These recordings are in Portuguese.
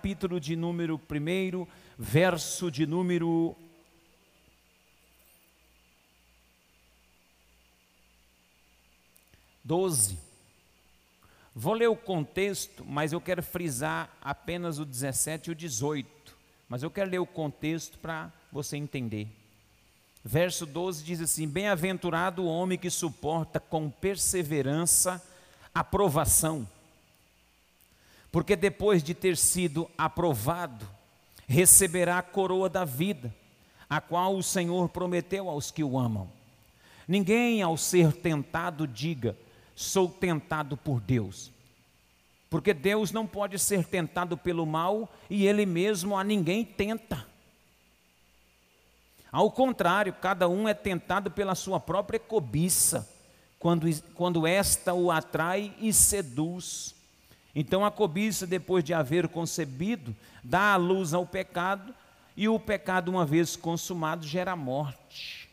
capítulo de número 1, verso de número 12. Vou ler o contexto, mas eu quero frisar apenas o 17 e o 18. Mas eu quero ler o contexto para você entender. Verso 12 diz assim: Bem-aventurado o homem que suporta com perseverança a provação, porque depois de ter sido aprovado, receberá a coroa da vida, a qual o Senhor prometeu aos que o amam. Ninguém, ao ser tentado, diga: sou tentado por Deus. Porque Deus não pode ser tentado pelo mal e Ele mesmo a ninguém tenta. Ao contrário, cada um é tentado pela sua própria cobiça, quando, quando esta o atrai e seduz. Então a cobiça, depois de haver concebido, dá a luz ao pecado, e o pecado, uma vez consumado, gera morte.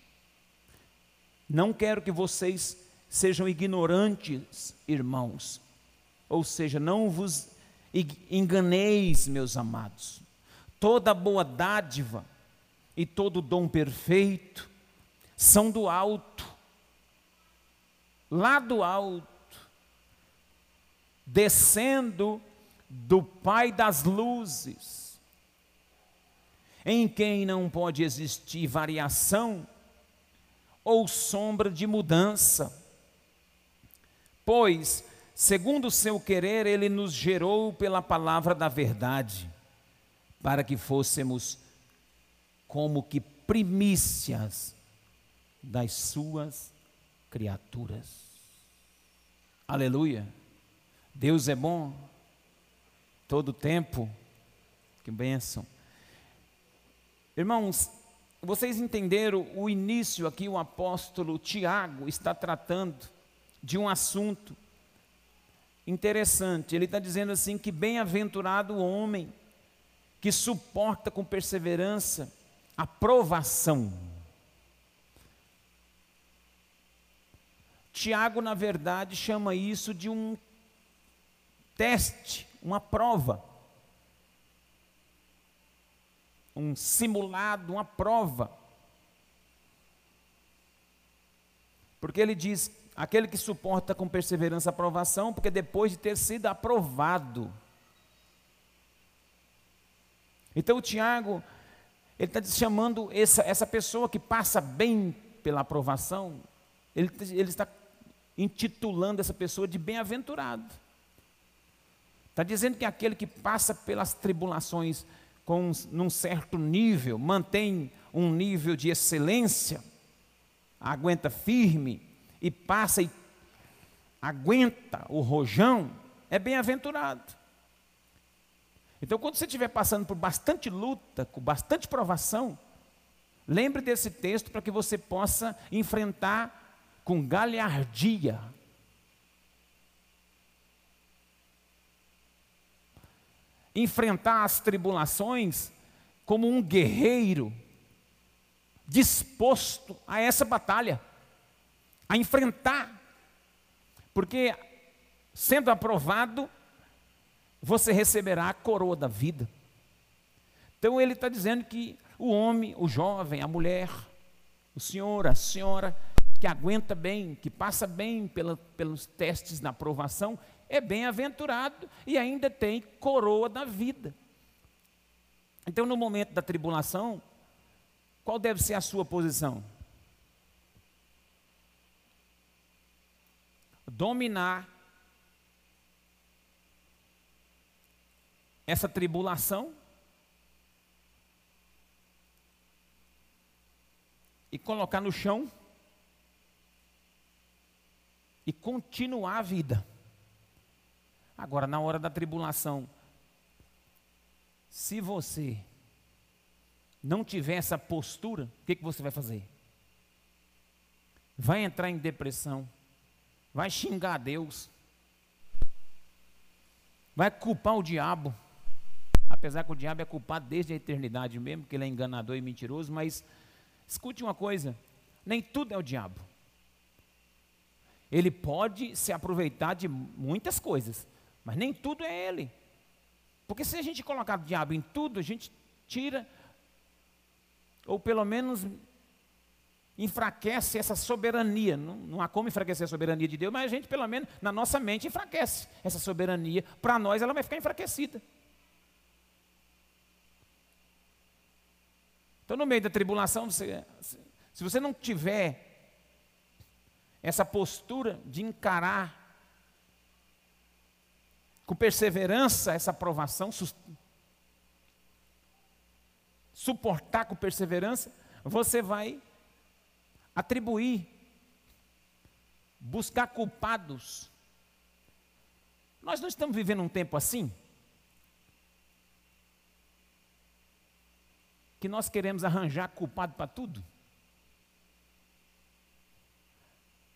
Não quero que vocês sejam ignorantes, irmãos. Ou seja, não vos enganeis, meus amados. Toda boa dádiva e todo dom perfeito são do alto, lá do alto, descendo do Pai das luzes, em quem não pode existir variação ou sombra de mudança Pois, segundo o seu querer, ele nos gerou pela palavra da verdade, para que fôssemos como que primícias das suas criaturas. Aleluia. Deus é bom todo tempo. Que bênção. Irmãos, vocês entenderam o início aqui, o apóstolo Tiago está tratando de um assunto interessante. Ele está dizendo assim: que bem-aventurado o homem que suporta com perseverança a provação. Tiago, na verdade, chama isso de um teste, uma prova, um simulado, uma prova. Porque ele diz Aquele que suporta com perseverança a aprovação, porque depois de ter sido aprovado. Então o Tiago, ele está chamando essa, essa pessoa que passa bem pela aprovação, ele, ele está intitulando essa pessoa de bem-aventurado. Está dizendo que aquele que passa pelas tribulações com num certo nível, mantém um nível de excelência, aguenta firme, e passa e aguenta o rojão, é bem-aventurado. Então, quando você estiver passando por bastante luta, com bastante provação, lembre desse texto para que você possa enfrentar com galhardia. Enfrentar as tribulações como um guerreiro disposto a essa batalha a enfrentar, porque sendo aprovado, você receberá a coroa da vida. Então ele está dizendo que o homem, o jovem, a mulher, o senhor, a senhora, que aguenta bem, que passa bem pela, pelos testes na aprovação, é bem-aventurado e ainda tem coroa da vida. Então, no momento da tribulação, qual deve ser a sua posição? dominar essa tribulação e colocar no chão e continuar a vida. Agora, na hora da tribulação, se você não tiver essa postura, o que, que você vai fazer? Vai entrar em depressão, vai xingar Deus, vai culpar o diabo, apesar que o diabo é culpado desde a eternidade mesmo, porque ele é enganador e mentiroso, mas escute uma coisa: nem tudo é o diabo. Ele pode se aproveitar de muitas coisas, mas nem tudo é ele. Porque se a gente colocar o diabo em tudo, a gente tira, ou pelo menos enfraquece essa soberania. Não, não, há como enfraquecer a soberania de Deus, mas a gente, pelo menos, na nossa mente, enfraquece essa soberania. Para nós, ela vai ficar enfraquecida. Então, no meio da tribulação, você, se você não tiver essa postura de encarar com perseverança essa aprovação, suportar com perseverança, você vai atribuir, buscar culpados. Nós não estamos vivendo um tempo assim? Que nós queremos arranjar culpado para tudo?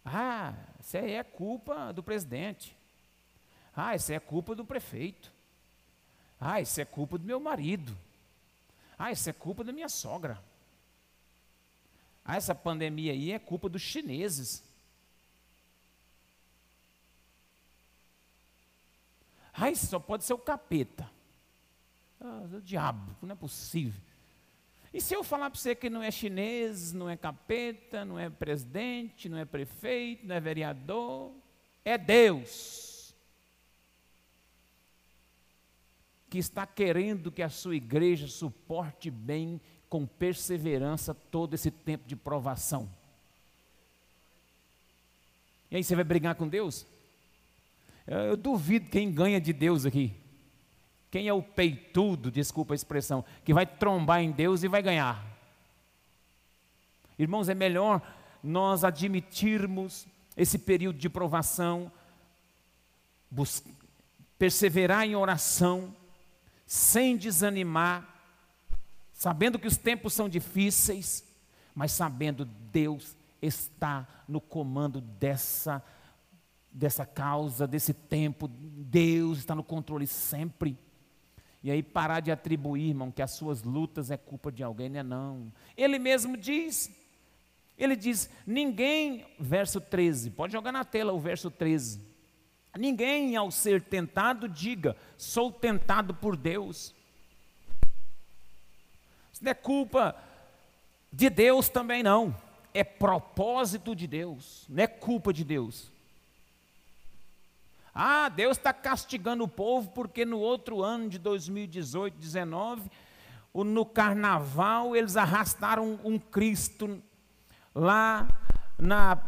Ah, isso aí é culpa do presidente. Ah, isso é culpa do prefeito. Ah, isso é culpa do meu marido. Ah, isso é culpa da minha sogra. Ah, essa pandemia aí é culpa dos chineses. Ah, isso só pode ser o capeta. Ah, o diabo, não é possível. E se eu falar para você que não é chinês, não é capeta, não é presidente, não é prefeito, não é vereador, é Deus. Que está querendo que a sua igreja suporte bem com perseverança todo esse tempo de provação. E aí você vai brigar com Deus? Eu duvido quem ganha de Deus aqui. Quem é o peitudo, desculpa a expressão, que vai trombar em Deus e vai ganhar? Irmãos, é melhor nós admitirmos esse período de provação, perseverar em oração, sem desanimar, sabendo que os tempos são difíceis, mas sabendo Deus está no comando dessa dessa causa, desse tempo, Deus está no controle sempre. E aí parar de atribuir, irmão, que as suas lutas é culpa de alguém, não é não. Ele mesmo diz, ele diz, ninguém, verso 13, pode jogar na tela o verso 13. Ninguém ao ser tentado diga, sou tentado por Deus. Isso não é culpa de Deus também não. É propósito de Deus, não é culpa de Deus. Ah, Deus está castigando o povo porque no outro ano de 2018, 19, no carnaval eles arrastaram um Cristo lá na,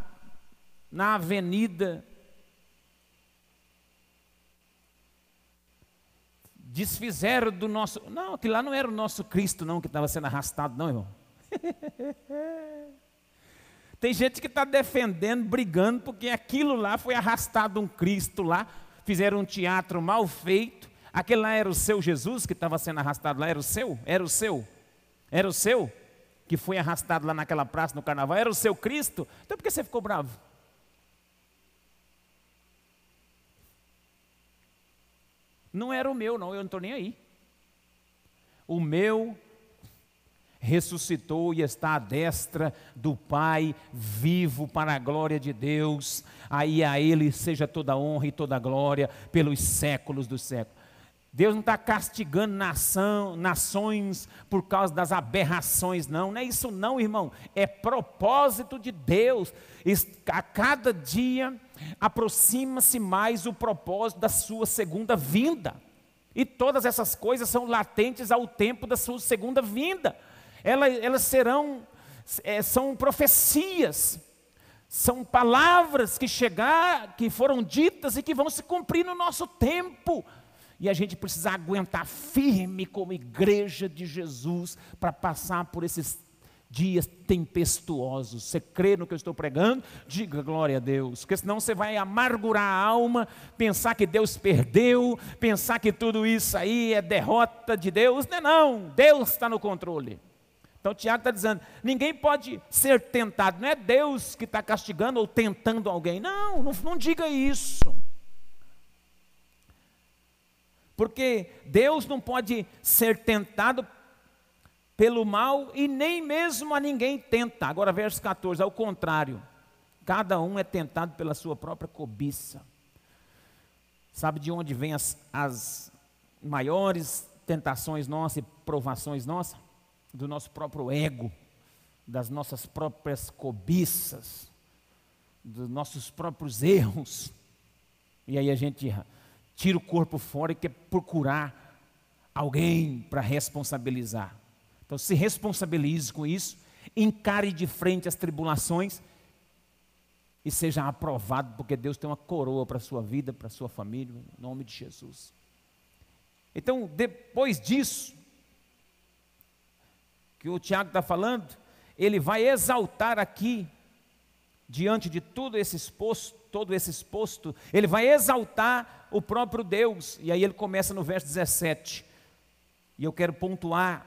na avenida desfizeram do nosso. Não, que lá não era o nosso Cristo, não, que estava sendo arrastado, não, irmão. Tem gente que está defendendo, brigando, porque aquilo lá foi arrastado um Cristo lá, fizeram um teatro mal feito. Aquele lá era o seu Jesus que estava sendo arrastado lá, era o seu? Era o seu? Era o seu? Que foi arrastado lá naquela praça no carnaval? Era o seu Cristo? Então por que você ficou bravo? Não era o meu, não, eu não estou nem aí. O meu ressuscitou e está à destra do Pai, vivo para a glória de Deus. Aí a Ele seja toda honra e toda glória pelos séculos dos séculos. Deus não está castigando nação, nações por causa das aberrações, não. Não é isso, não, irmão. É propósito de Deus. A cada dia aproxima-se mais o propósito da sua segunda vinda. E todas essas coisas são latentes ao tempo da sua segunda vinda. Elas, elas serão, é, são profecias, são palavras que chegar, que foram ditas e que vão se cumprir no nosso tempo. E a gente precisa aguentar firme como igreja de Jesus para passar por esses dias tempestuosos. Você crê no que eu estou pregando? Diga glória a Deus, porque senão você vai amargurar a alma, pensar que Deus perdeu, pensar que tudo isso aí é derrota de Deus. Não é não, Deus está no controle. Então Tiago está dizendo: ninguém pode ser tentado, não é Deus que está castigando ou tentando alguém. Não, não, não diga isso. Porque Deus não pode ser tentado pelo mal e nem mesmo a ninguém tenta. Agora, verso 14, ao contrário, cada um é tentado pela sua própria cobiça. Sabe de onde vem as, as maiores tentações nossas e provações nossas? Do nosso próprio ego, das nossas próprias cobiças, dos nossos próprios erros. E aí a gente tira o corpo fora e quer procurar alguém para responsabilizar. Então se responsabilize com isso, encare de frente as tribulações e seja aprovado, porque Deus tem uma coroa para a sua vida, para a sua família, em nome de Jesus. Então, depois disso, que o Tiago está falando, ele vai exaltar aqui, diante de tudo esse exposto, todo esse exposto, ele vai exaltar o próprio Deus. E aí ele começa no verso 17. E eu quero pontuar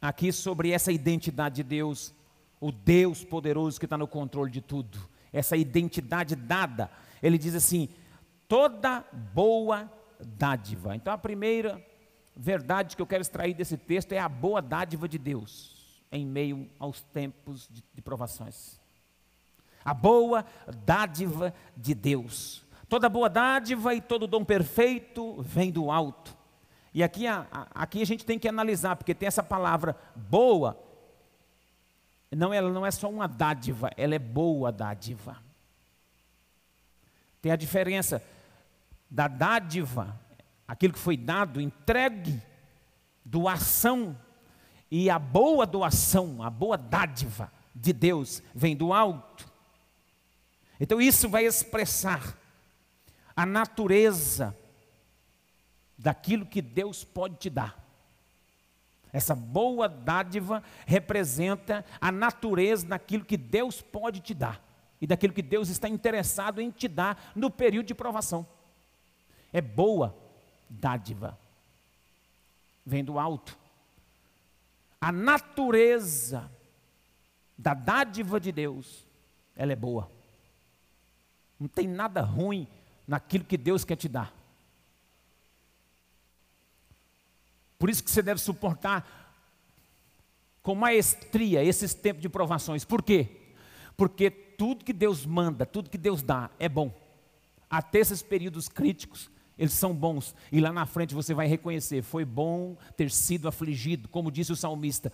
aqui sobre essa identidade de Deus, o Deus poderoso que está no controle de tudo essa identidade dada. Ele diz assim: toda boa dádiva. Então a primeira verdade que eu quero extrair desse texto é a boa dádiva de Deus em meio aos tempos de, de provações. A boa dádiva de Deus. Toda boa dádiva e todo dom perfeito vem do alto. E aqui a, aqui a gente tem que analisar, porque tem essa palavra boa não, ela não é só uma dádiva, ela é boa dádiva. Tem a diferença da dádiva, aquilo que foi dado, entregue, doação, e a boa doação, a boa dádiva de Deus vem do alto. Então isso vai expressar a natureza daquilo que Deus pode te dar. Essa boa dádiva representa a natureza daquilo que Deus pode te dar e daquilo que Deus está interessado em te dar no período de provação. É boa dádiva. Vem do alto. A natureza da dádiva de Deus, ela é boa. Não tem nada ruim naquilo que Deus quer te dar. Por isso que você deve suportar com maestria esses tempos de provações. Por quê? Porque tudo que Deus manda, tudo que Deus dá é bom. Até esses períodos críticos, eles são bons. E lá na frente você vai reconhecer: foi bom ter sido afligido, como disse o salmista.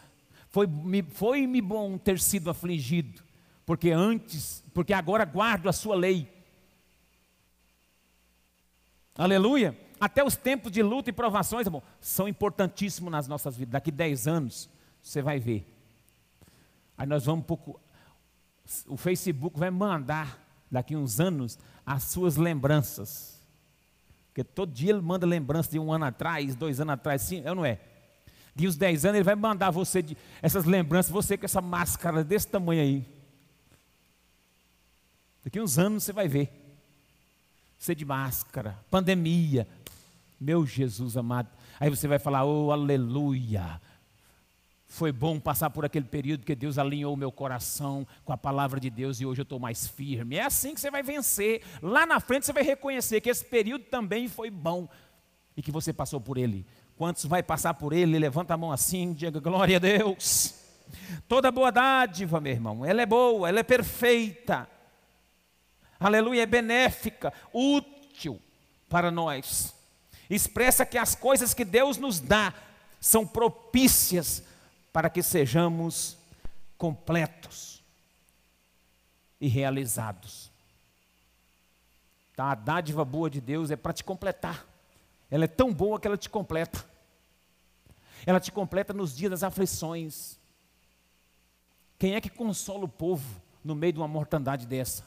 Foi-me foi bom ter sido afligido, porque antes, porque agora guardo a sua lei. Aleluia até os tempos de luta e provações, irmão, são importantíssimos nas nossas vidas. Daqui 10 anos, você vai ver. Aí nós vamos um pouco. O Facebook vai mandar, daqui uns anos, as suas lembranças. Porque todo dia ele manda lembranças de um ano atrás, dois anos atrás, sim, é ou não é? De uns 10 anos ele vai mandar você de, essas lembranças, você com essa máscara desse tamanho aí. Daqui uns anos você vai ver. Você de máscara, pandemia, meu Jesus amado. Aí você vai falar, oh, aleluia. Foi bom passar por aquele período que Deus alinhou o meu coração com a palavra de Deus e hoje eu estou mais firme. É assim que você vai vencer. Lá na frente você vai reconhecer que esse período também foi bom e que você passou por ele. Quantos vai passar por ele? Levanta a mão assim, diga glória a Deus. Toda boa dádiva, meu irmão, ela é boa, ela é perfeita. Aleluia, é benéfica, útil para nós expressa que as coisas que Deus nos dá são propícias para que sejamos completos e realizados. Tá? A dádiva boa de Deus é para te completar. Ela é tão boa que ela te completa. Ela te completa nos dias das aflições. Quem é que consola o povo no meio de uma mortandade dessa?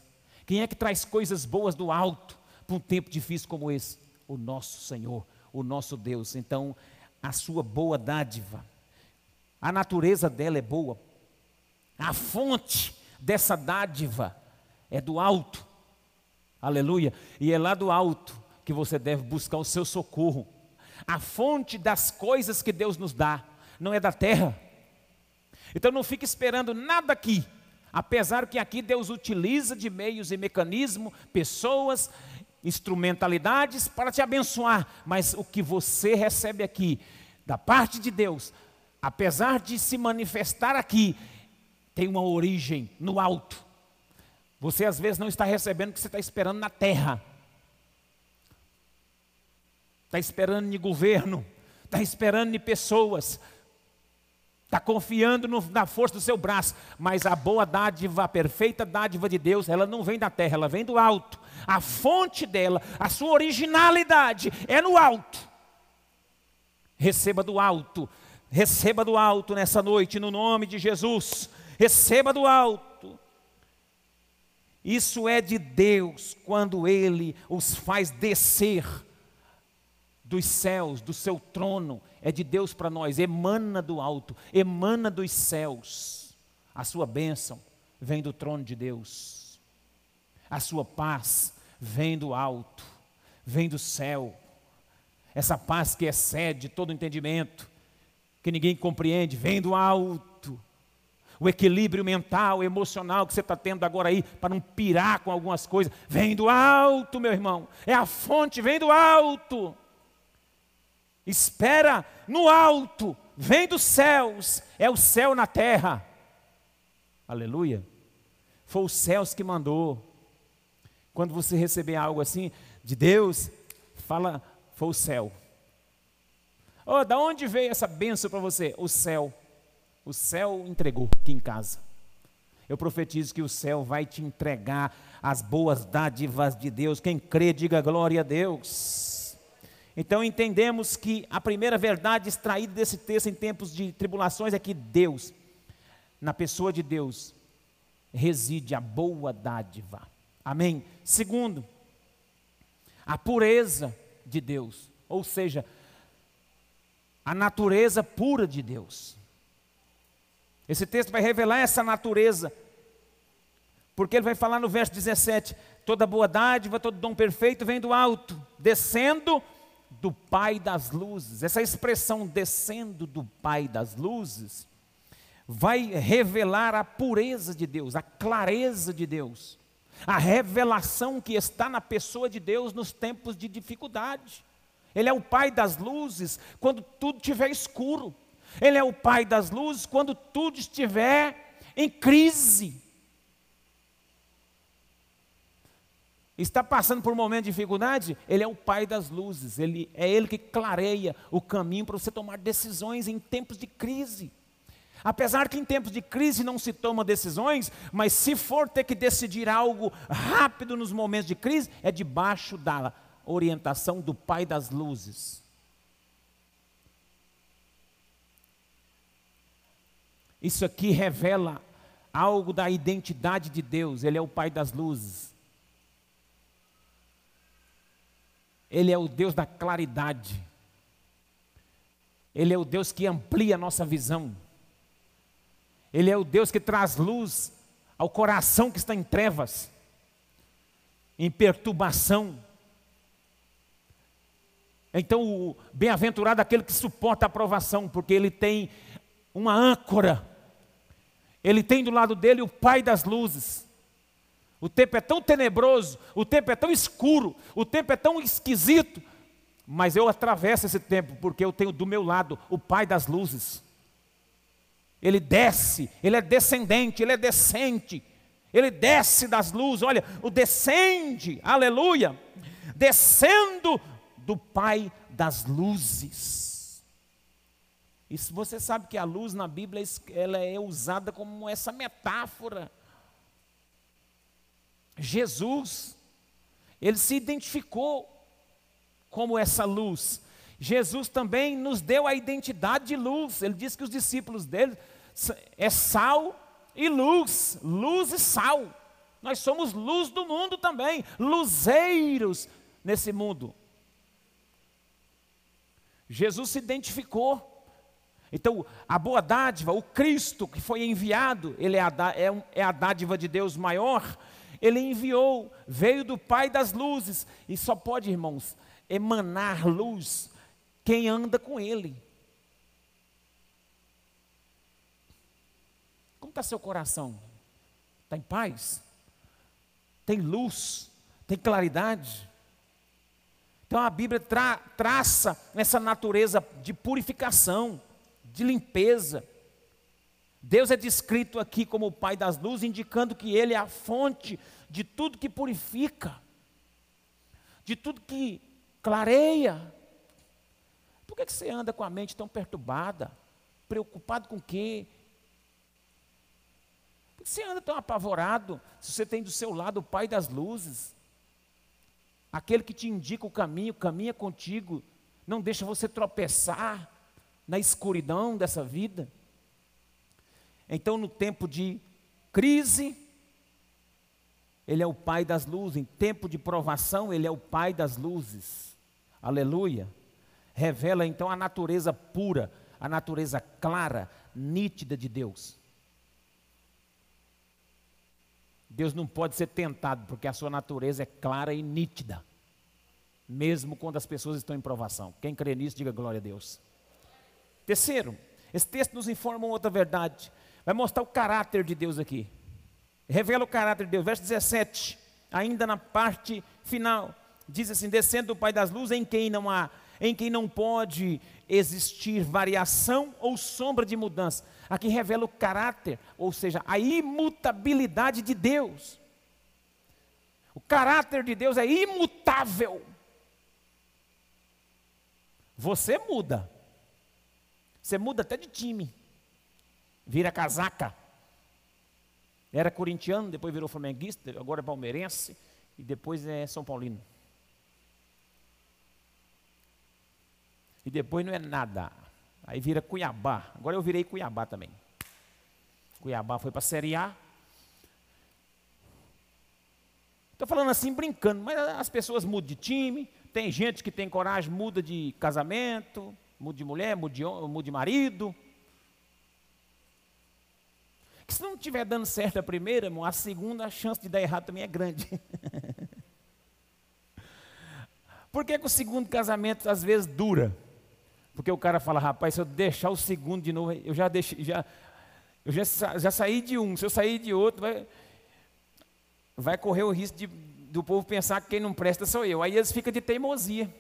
Quem é que traz coisas boas do alto para um tempo difícil como esse? o nosso Senhor, o nosso Deus. Então, a sua boa dádiva, a natureza dela é boa, a fonte dessa dádiva é do alto, aleluia, e é lá do alto que você deve buscar o seu socorro. A fonte das coisas que Deus nos dá não é da terra. Então não fique esperando nada aqui, apesar que aqui Deus utiliza de meios e mecanismos, pessoas instrumentalidades para te abençoar, mas o que você recebe aqui, da parte de Deus, apesar de se manifestar aqui, tem uma origem no alto. Você às vezes não está recebendo o que você está esperando na terra. está esperando em governo, está esperando em pessoas, está confiando no, na força do seu braço, mas a boa dádiva, a perfeita dádiva de Deus, ela não vem da terra, ela vem do alto. A fonte dela, a sua originalidade é no alto. Receba do alto, receba do alto nessa noite, no nome de Jesus. Receba do alto. Isso é de Deus quando Ele os faz descer dos céus, do seu trono, é de Deus para nós, emana do alto, emana dos céus. A sua bênção vem do trono de Deus, a sua paz vem do alto, vem do céu. Essa paz que excede todo entendimento, que ninguém compreende, vem do alto. O equilíbrio mental, emocional que você está tendo agora aí, para não pirar com algumas coisas, vem do alto, meu irmão. É a fonte, vem do alto espera no alto, vem dos céus, é o céu na terra. Aleluia. Foi os céus que mandou. Quando você receber algo assim de Deus, fala, foi o céu. Oh, da onde veio essa benção para você? O céu. O céu entregou aqui em casa. Eu profetizo que o céu vai te entregar as boas dádivas de Deus. Quem crê, diga glória a Deus. Então entendemos que a primeira verdade extraída desse texto em tempos de tribulações é que Deus, na pessoa de Deus, reside a boa dádiva. Amém? Segundo, a pureza de Deus, ou seja, a natureza pura de Deus. Esse texto vai revelar essa natureza, porque ele vai falar no verso 17: toda boa dádiva, todo dom perfeito vem do alto, descendo do Pai das luzes. Essa expressão descendo do Pai das luzes vai revelar a pureza de Deus, a clareza de Deus, a revelação que está na pessoa de Deus nos tempos de dificuldade. Ele é o Pai das luzes quando tudo estiver escuro. Ele é o Pai das luzes quando tudo estiver em crise. Está passando por um momento de dificuldade, Ele é o Pai das luzes, ele, é Ele que clareia o caminho para você tomar decisões em tempos de crise. Apesar que em tempos de crise não se toma decisões, mas se for ter que decidir algo rápido nos momentos de crise, é debaixo da orientação do Pai das luzes. Isso aqui revela algo da identidade de Deus, Ele é o Pai das luzes. Ele é o Deus da claridade. Ele é o Deus que amplia a nossa visão. Ele é o Deus que traz luz ao coração que está em trevas, em perturbação. Então, o bem-aventurado é aquele que suporta a provação, porque ele tem uma âncora. Ele tem do lado dele o Pai das luzes. O tempo é tão tenebroso, o tempo é tão escuro, o tempo é tão esquisito, mas eu atravesso esse tempo porque eu tenho do meu lado o Pai das luzes. Ele desce, ele é descendente, ele é descente, ele desce das luzes, olha, o descende, aleluia, descendo do Pai das luzes. E você sabe que a luz na Bíblia ela é usada como essa metáfora Jesus, ele se identificou como essa luz. Jesus também nos deu a identidade de luz. Ele disse que os discípulos dele é sal e luz, luz e sal. Nós somos luz do mundo também, luzeiros nesse mundo. Jesus se identificou. Então, a boa dádiva, o Cristo que foi enviado, ele é a, é, é a dádiva de Deus maior, ele enviou, veio do Pai das luzes, e só pode, irmãos, emanar luz quem anda com Ele. Como está seu coração? Está em paz? Tem luz? Tem claridade? Então a Bíblia tra traça essa natureza de purificação, de limpeza. Deus é descrito aqui como o Pai das luzes, indicando que Ele é a fonte de tudo que purifica, de tudo que clareia, Por que você anda com a mente tão perturbada? Preocupado com o quê? Por que você anda tão apavorado se você tem do seu lado o Pai das luzes? Aquele que te indica o caminho, caminha contigo, não deixa você tropeçar na escuridão dessa vida. Então, no tempo de crise, Ele é o Pai das luzes. Em tempo de provação, Ele é o Pai das luzes. Aleluia. Revela então a natureza pura, a natureza clara, nítida de Deus. Deus não pode ser tentado, porque a sua natureza é clara e nítida, mesmo quando as pessoas estão em provação. Quem crê nisso, diga glória a Deus. Terceiro, esse texto nos informa outra verdade. Vai mostrar o caráter de Deus aqui. Revela o caráter de Deus. Verso 17, ainda na parte final, diz assim: descendo o Pai das luzes, em quem não há, em quem não pode existir variação ou sombra de mudança. Aqui revela o caráter, ou seja, a imutabilidade de Deus. O caráter de Deus é imutável. Você muda. Você muda até de time. Vira casaca. Era corintiano, depois virou flamenguista, agora é palmeirense e depois é São Paulino. E depois não é nada. Aí vira Cuiabá. Agora eu virei Cuiabá também. Cuiabá foi para a Série A. Estou falando assim brincando, mas as pessoas mudam de time. Tem gente que tem coragem, muda de casamento, muda de mulher, muda de, muda de marido. Se não estiver dando certo a primeira, irmão, a segunda a chance de dar errado também é grande. Por que, que o segundo casamento às vezes dura? Porque o cara fala, rapaz, se eu deixar o segundo de novo, eu já deixei, já, eu já, já saí de um, se eu sair de outro, vai, vai correr o risco de, do povo pensar que quem não presta sou eu. Aí eles ficam de teimosia.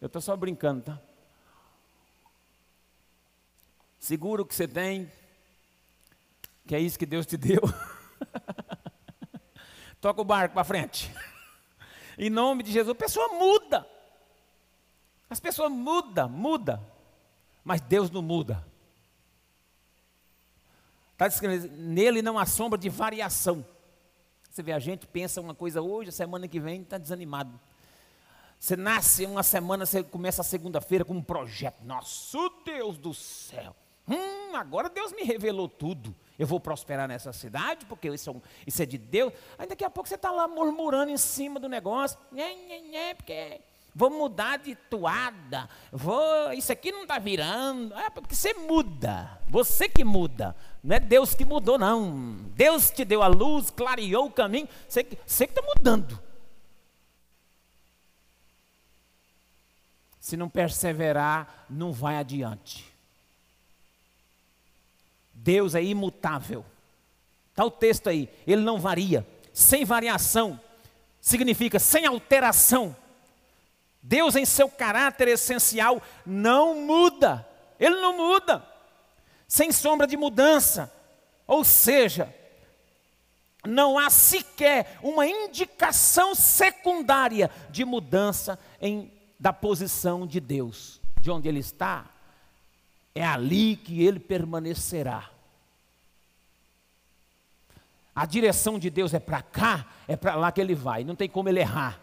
Eu estou só brincando, tá? Segura o que você tem, que é isso que Deus te deu. Toca o barco para frente. Em nome de Jesus, a pessoa muda. As pessoas mudam, muda, mas Deus não muda. Está escrito, nele não há sombra de variação. Você vê, a gente pensa uma coisa hoje, a semana que vem está desanimado. Você nasce uma semana, você começa a segunda-feira com um projeto. Nossa, Deus do céu. Hum, agora Deus me revelou tudo. Eu vou prosperar nessa cidade, porque isso é, um, isso é de Deus. Aí daqui a pouco você está lá murmurando em cima do negócio. Nhê, nhê, nhê, porque vou mudar de toada, vou, isso aqui não está virando, é porque você muda, você que muda, não é Deus que mudou, não. Deus te deu a luz, clareou o caminho, você, você que está mudando. Se não perseverar, não vai adiante. Deus é imutável. Está o texto aí, ele não varia. Sem variação significa sem alteração Deus, em seu caráter essencial, não muda. Ele não muda. Sem sombra de mudança. Ou seja, não há sequer uma indicação secundária de mudança em, da posição de Deus. De onde Ele está, é ali que Ele permanecerá. A direção de Deus é para cá, é para lá que Ele vai, não tem como Ele errar.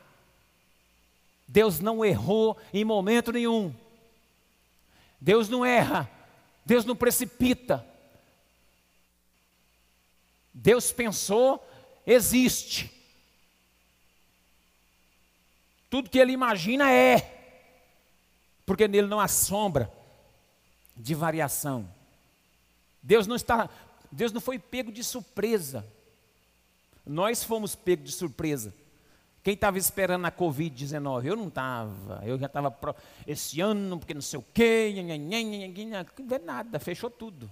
Deus não errou em momento nenhum. Deus não erra. Deus não precipita. Deus pensou, existe. Tudo que ele imagina é. Porque nele não há sombra de variação. Deus não está, Deus não foi pego de surpresa. Nós fomos pegos de surpresa. Quem estava esperando a Covid-19? Eu não estava. Eu já estava esse ano, porque não sei o quê, não vê nada, fechou tudo.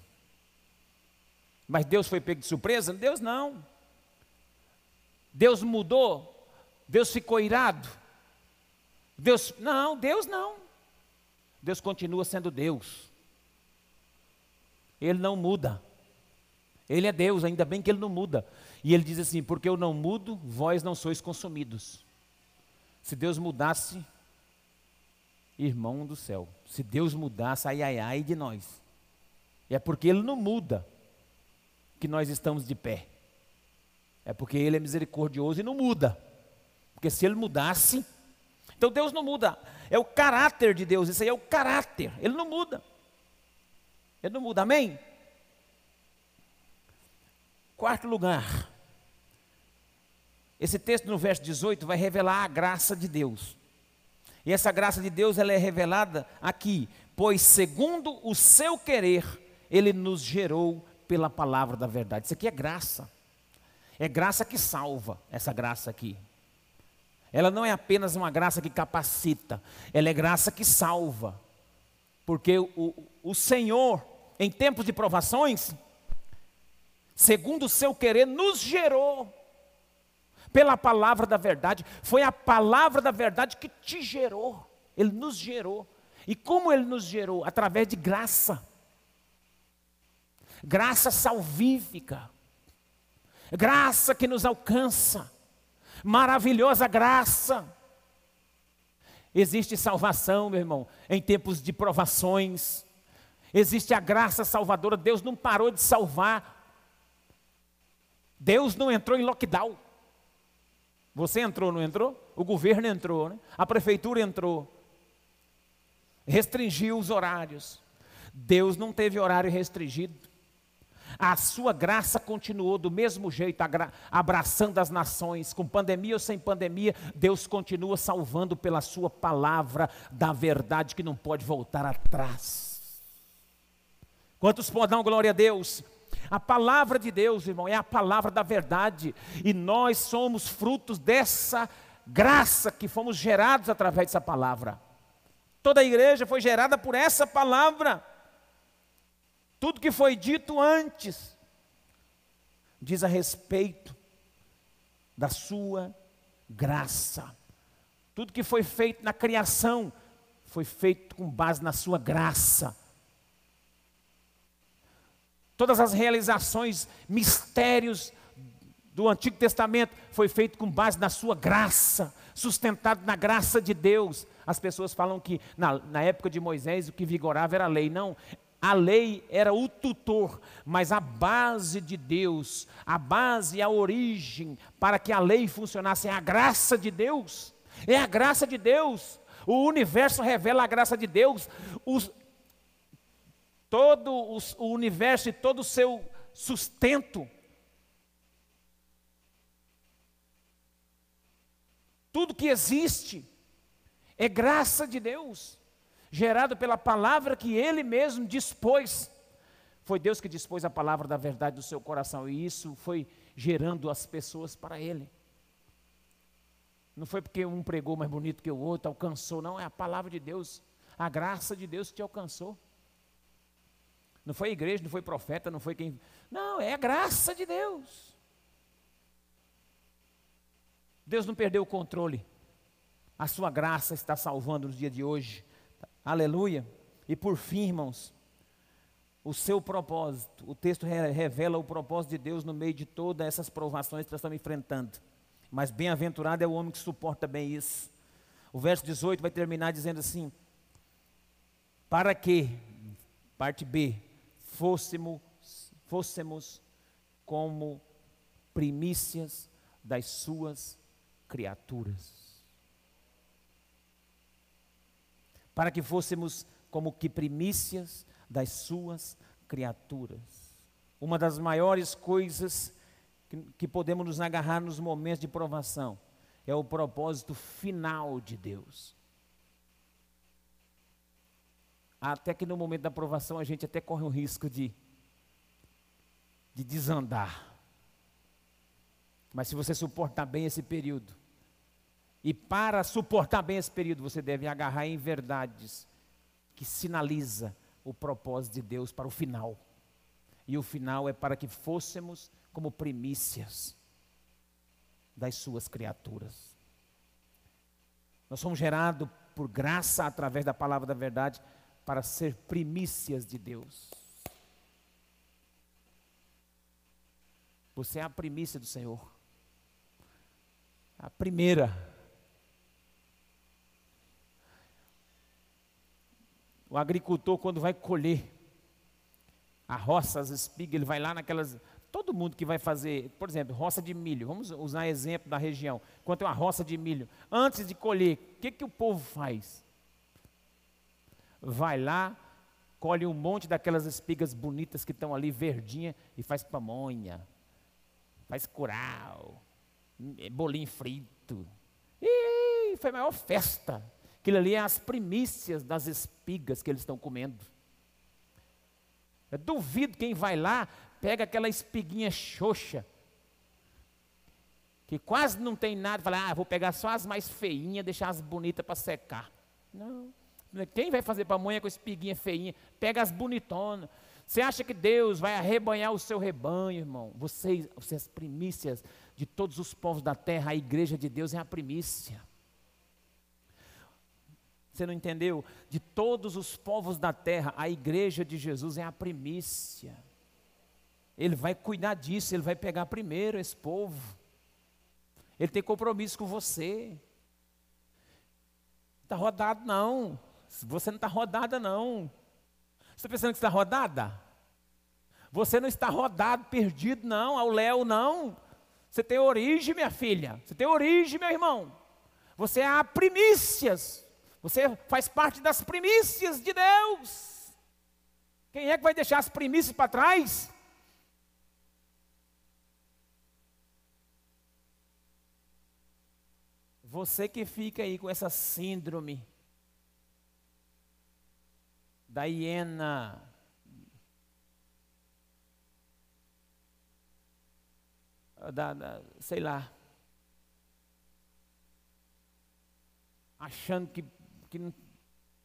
Mas Deus foi pego de surpresa? Deus não. Deus mudou? Deus ficou irado? Deus, não, Deus não. Deus continua sendo Deus. Ele não muda. Ele é Deus, ainda bem que ele não muda. E ele diz assim: Porque eu não mudo, vós não sois consumidos. Se Deus mudasse, Irmão do céu, se Deus mudasse, ai ai ai de nós. E é porque Ele não muda que nós estamos de pé. É porque Ele é misericordioso e não muda. Porque se Ele mudasse, então Deus não muda. É o caráter de Deus, isso aí é o caráter. Ele não muda. Ele não muda, amém? Quarto lugar. Esse texto no verso 18 vai revelar a graça de Deus. E essa graça de Deus ela é revelada aqui, pois segundo o seu querer, ele nos gerou pela palavra da verdade. Isso aqui é graça. É graça que salva, essa graça aqui. Ela não é apenas uma graça que capacita, ela é graça que salva. Porque o, o Senhor, em tempos de provações, segundo o seu querer, nos gerou pela palavra da verdade. Foi a palavra da verdade que te gerou. Ele nos gerou. E como ele nos gerou? Através de graça. Graça salvífica. Graça que nos alcança. Maravilhosa graça. Existe salvação, meu irmão, em tempos de provações. Existe a graça salvadora. Deus não parou de salvar. Deus não entrou em lockdown. Você entrou, não entrou? O governo entrou, né? a prefeitura entrou. Restringiu os horários. Deus não teve horário restringido. A sua graça continuou do mesmo jeito, abraçando as nações, com pandemia ou sem pandemia, Deus continua salvando pela sua palavra da verdade que não pode voltar atrás. Quantos podem dar glória a Deus? A palavra de Deus, irmão, é a palavra da verdade. E nós somos frutos dessa graça que fomos gerados através dessa palavra. Toda a igreja foi gerada por essa palavra. Tudo que foi dito antes diz a respeito da sua graça. Tudo que foi feito na criação foi feito com base na sua graça todas as realizações, mistérios do Antigo Testamento foi feito com base na sua graça, sustentado na graça de Deus. As pessoas falam que na, na época de Moisés o que vigorava era a lei. Não, a lei era o tutor, mas a base de Deus, a base, a origem para que a lei funcionasse é a graça de Deus. É a graça de Deus. O universo revela a graça de Deus. Os, todo o universo e todo o seu sustento. Tudo que existe é graça de Deus, gerado pela palavra que Ele mesmo dispôs. Foi Deus que dispôs a palavra da verdade do seu coração, e isso foi gerando as pessoas para Ele. Não foi porque um pregou mais bonito que o outro, alcançou, não, é a palavra de Deus, a graça de Deus que te alcançou. Não foi igreja, não foi profeta, não foi quem. Não, é a graça de Deus. Deus não perdeu o controle. A sua graça está salvando nos dias de hoje. Aleluia. E por fim, irmãos, o seu propósito. O texto revela o propósito de Deus no meio de todas essas provações que nós estamos enfrentando. Mas bem-aventurado é o homem que suporta bem isso. O verso 18 vai terminar dizendo assim: Para que, parte B, fôssemos, fôssemos como primícias das suas criaturas. Para que fôssemos como que primícias das suas criaturas. Uma das maiores coisas que, que podemos nos agarrar nos momentos de provação é o propósito final de Deus. Até que no momento da aprovação a gente até corre o risco de, de desandar. Mas se você suportar bem esse período, e para suportar bem esse período, você deve agarrar em verdades que sinaliza o propósito de Deus para o final. E o final é para que fôssemos como primícias das suas criaturas. Nós somos gerados por graça através da palavra da verdade para ser primícias de Deus. Você é a primícia do Senhor. A primeira. o agricultor, quando vai colher a roça, as espigas, ele vai lá naquelas. Todo mundo que vai fazer, por exemplo, roça de milho, vamos usar exemplo da região. Quando tem uma roça de milho, antes de colher, o que, que o povo faz? Vai lá, colhe um monte daquelas espigas bonitas que estão ali, verdinha, e faz pamonha, faz curau, é bolinho frito. E foi a maior festa. Aquilo ali é as primícias das espigas que eles estão comendo. Eu duvido quem vai lá, pega aquela espiguinha xoxa, que quase não tem nada, fala, ah, vou pegar só as mais feinhas, deixar as bonitas para secar. Não. Quem vai fazer pamonha com espiguinha feinha? Pega as bonitonas. Você acha que Deus vai arrebanhar o seu rebanho, irmão? Vocês, vocês primícias de todos os povos da terra, a igreja de Deus é a primícia. Você não entendeu? De todos os povos da terra, a igreja de Jesus é a primícia. Ele vai cuidar disso, ele vai pegar primeiro esse povo. Ele tem compromisso com você. Está rodado, não. Você não está rodada, não. Você está pensando que está rodada? Você não está rodado, perdido, não, ao léu, não. Você tem origem, minha filha. Você tem origem, meu irmão. Você é a primícias. Você faz parte das primícias de Deus. Quem é que vai deixar as primícias para trás? Você que fica aí com essa síndrome da hiena, da, da sei lá, achando que que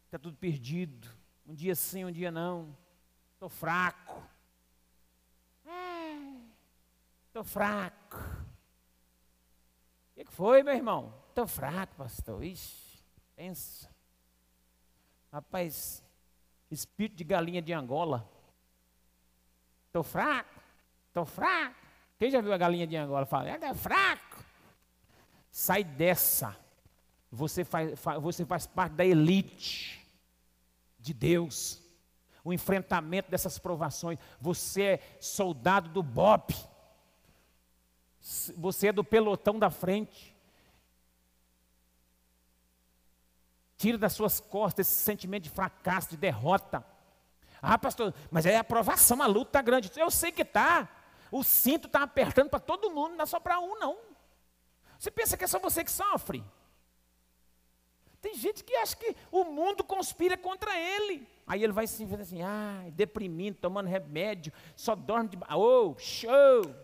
está tudo perdido. Um dia sim, um dia não. Estou fraco. Estou é, fraco. O que, que foi, meu irmão? Estou fraco, pastor. Ixi, pensa. Rapaz, espírito de galinha de Angola. Estou fraco, estou fraco. Quem já viu a galinha de Angola? Fala, é fraco. Sai dessa você faz, você faz parte da elite de Deus. O enfrentamento dessas provações. Você é soldado do BOP. Você é do pelotão da frente. Tira das suas costas esse sentimento de fracasso, de derrota. Ah, pastor, mas é a aprovação, a luta está grande. Eu sei que está. O cinto está apertando para todo mundo, não é só para um, não. Você pensa que é só você que sofre? Tem gente que acha que o mundo conspira contra ele. Aí ele vai se assim, ah, deprimindo, tomando remédio, só dorme de. Oh, show!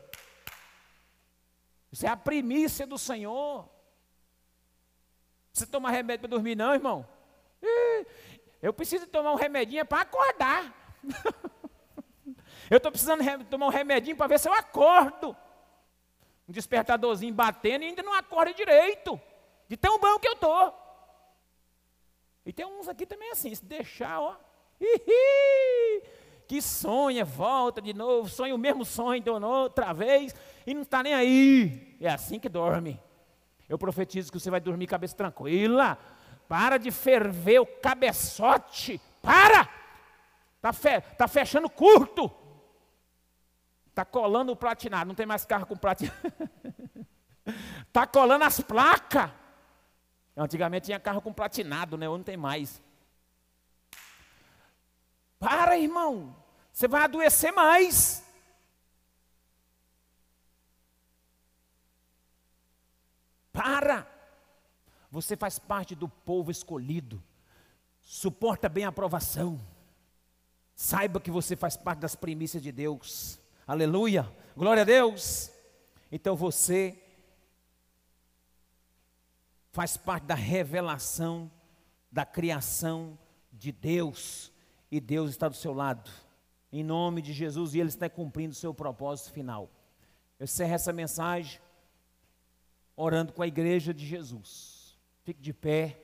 Isso é a primícia do Senhor. Você toma remédio para dormir, não, irmão? Eu preciso tomar um remedinho para acordar. eu estou precisando tomar um remedinho para ver se eu acordo. Um despertadorzinho batendo e ainda não acorda direito. De tão bom que eu estou. E tem uns aqui também assim, se deixar, ó. que sonha, volta de novo, sonha o mesmo sonho de outra vez e não está nem aí. É assim que dorme. Eu profetizo que você vai dormir cabeça tranquila. Para de ferver o cabeçote. Para! Está fe, tá fechando curto. Está colando o platinado. Não tem mais carro com platinado. Está colando as placas. Antigamente tinha carro com platinado, né? Hoje não tem mais. Para, irmão. Você vai adoecer mais. Para. Você faz parte do povo escolhido. Suporta bem a aprovação. Saiba que você faz parte das primícias de Deus. Aleluia. Glória a Deus. Então você faz parte da revelação da criação de Deus, e Deus está do seu lado, em nome de Jesus, e Ele está cumprindo o seu propósito final. Eu encerro essa mensagem orando com a igreja de Jesus. Fique de pé.